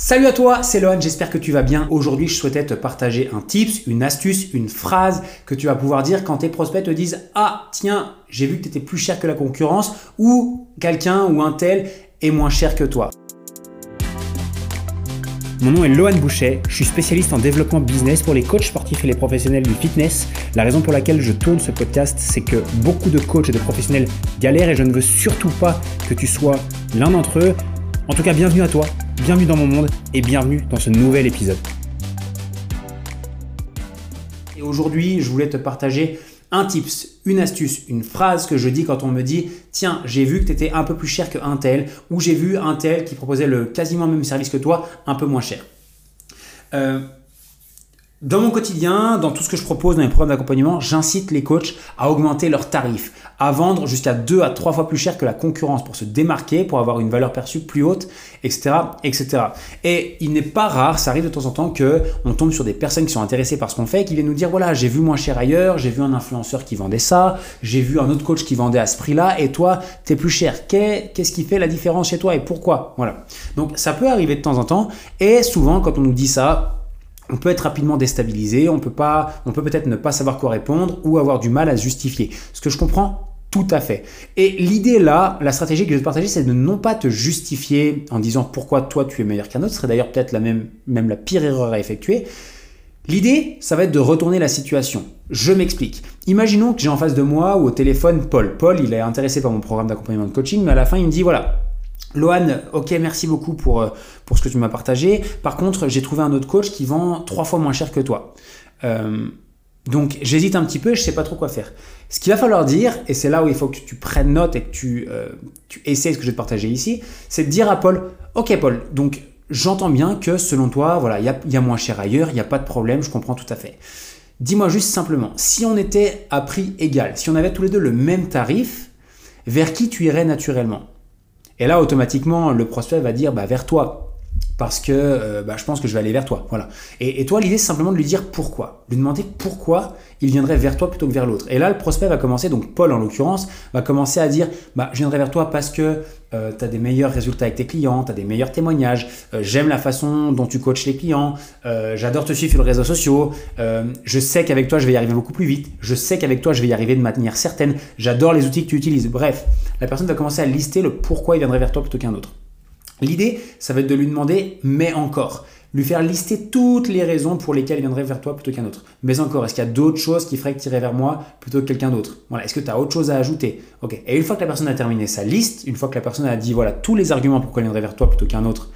Salut à toi, c'est Lohan, j'espère que tu vas bien. Aujourd'hui, je souhaitais te partager un tips, une astuce, une phrase que tu vas pouvoir dire quand tes prospects te disent Ah, tiens, j'ai vu que tu étais plus cher que la concurrence ou quelqu'un ou un tel est moins cher que toi. Mon nom est Lohan Boucher, je suis spécialiste en développement business pour les coachs sportifs et les professionnels du fitness. La raison pour laquelle je tourne ce podcast, c'est que beaucoup de coachs et de professionnels galèrent et je ne veux surtout pas que tu sois l'un d'entre eux. En tout cas, bienvenue à toi bienvenue dans mon monde et bienvenue dans ce nouvel épisode. Et aujourd'hui, je voulais te partager un tips, une astuce, une phrase que je dis quand on me dit Tiens, j'ai vu que tu étais un peu plus cher qu'un tel, ou j'ai vu un tel qui proposait le quasiment même service que toi, un peu moins cher. Euh, dans mon quotidien, dans tout ce que je propose dans mes programmes d'accompagnement, j'incite les coachs à augmenter leurs tarifs, à vendre jusqu'à 2 à 3 fois plus cher que la concurrence pour se démarquer, pour avoir une valeur perçue plus haute, etc. etc. Et il n'est pas rare, ça arrive de temps en temps, que on tombe sur des personnes qui sont intéressées par ce qu'on fait, qui viennent nous dire voilà, j'ai vu moins cher ailleurs, j'ai vu un influenceur qui vendait ça, j'ai vu un autre coach qui vendait à ce prix-là, et toi, tu es plus cher. Qu'est-ce qui fait la différence chez toi et pourquoi? Voilà. Donc ça peut arriver de temps en temps, et souvent quand on nous dit ça, on peut être rapidement déstabilisé, on peut pas, on peut peut-être ne pas savoir quoi répondre ou avoir du mal à justifier. Ce que je comprends tout à fait. Et l'idée là, la stratégie que je vais te partager, c'est de non pas te justifier en disant pourquoi toi tu es meilleur qu'un autre, ce serait d'ailleurs peut-être la même, même la pire erreur à effectuer. L'idée, ça va être de retourner la situation. Je m'explique. Imaginons que j'ai en face de moi ou au téléphone Paul. Paul, il est intéressé par mon programme d'accompagnement de coaching, mais à la fin, il me dit voilà, Lohan, ok, merci beaucoup pour, euh, pour ce que tu m'as partagé. Par contre, j'ai trouvé un autre coach qui vend trois fois moins cher que toi. Euh, donc, j'hésite un petit peu et je ne sais pas trop quoi faire. Ce qu'il va falloir dire, et c'est là où il faut que tu prennes note et que tu, euh, tu essaies ce que je vais te partager ici, c'est de dire à Paul, ok Paul, donc j'entends bien que selon toi, voilà, il y a, moins cher ailleurs, il n'y a pas de problème, je comprends tout à fait. Dis-moi juste simplement, si on était à prix égal, si on avait tous les deux le même tarif, vers qui tu irais naturellement? Et là, automatiquement, le prospect va dire bah, vers toi. Parce que euh, bah, je pense que je vais aller vers toi. Voilà. Et, toi, l'idée, c'est simplement de lui dire pourquoi. Lui demander pourquoi il viendrait vers toi plutôt que vers l'autre. Et là, le prospect va commencer, donc Paul en l'occurrence, va commencer à dire bah, Je viendrai vers toi parce que euh, tu as des meilleurs résultats avec tes clients, tu as des meilleurs témoignages, euh, j'aime la façon dont tu coaches les clients, j'adore te suivre sur les réseaux sociaux, je sais qu'avec toi, je vais y arriver beaucoup plus vite, je sais qu'avec toi, je vais y arriver de manière certaine, j'adore les outils que tu utilises. Bref, la personne va commencer à lister le pourquoi il viendrait vers toi plutôt qu'un autre. L'idée, ça va être de lui demander mais encore. Lui faire lister toutes les raisons pour lesquelles il viendrait vers toi plutôt qu'un autre. Mais encore, est-ce qu'il y a d'autres choses qui feraient que tu irais vers moi plutôt que quelqu'un d'autre? Voilà, est-ce que tu as autre chose à ajouter? Ok. Et une fois que la personne a terminé sa liste, une fois que la personne a dit voilà tous les arguments pourquoi il viendrait vers toi plutôt qu'un autre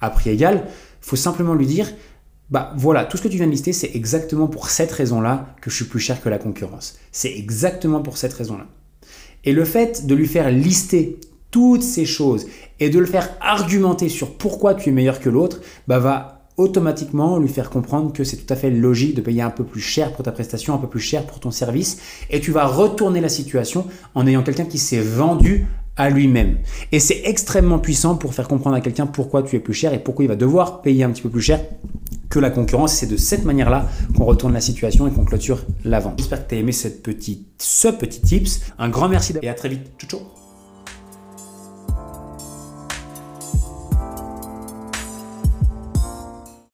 à prix égal, faut simplement lui dire bah voilà, tout ce que tu viens de lister, c'est exactement pour cette raison-là que je suis plus cher que la concurrence. C'est exactement pour cette raison-là. Et le fait de lui faire lister toutes ces choses et de le faire argumenter sur pourquoi tu es meilleur que l'autre, bah, va automatiquement lui faire comprendre que c'est tout à fait logique de payer un peu plus cher pour ta prestation, un peu plus cher pour ton service, et tu vas retourner la situation en ayant quelqu'un qui s'est vendu à lui-même. Et c'est extrêmement puissant pour faire comprendre à quelqu'un pourquoi tu es plus cher et pourquoi il va devoir payer un petit peu plus cher que la concurrence. C'est de cette manière-là qu'on retourne la situation et qu'on clôture la vente. J'espère que tu as aimé cette petite, ce petit tips. Un grand merci et à très vite. Ciao, ciao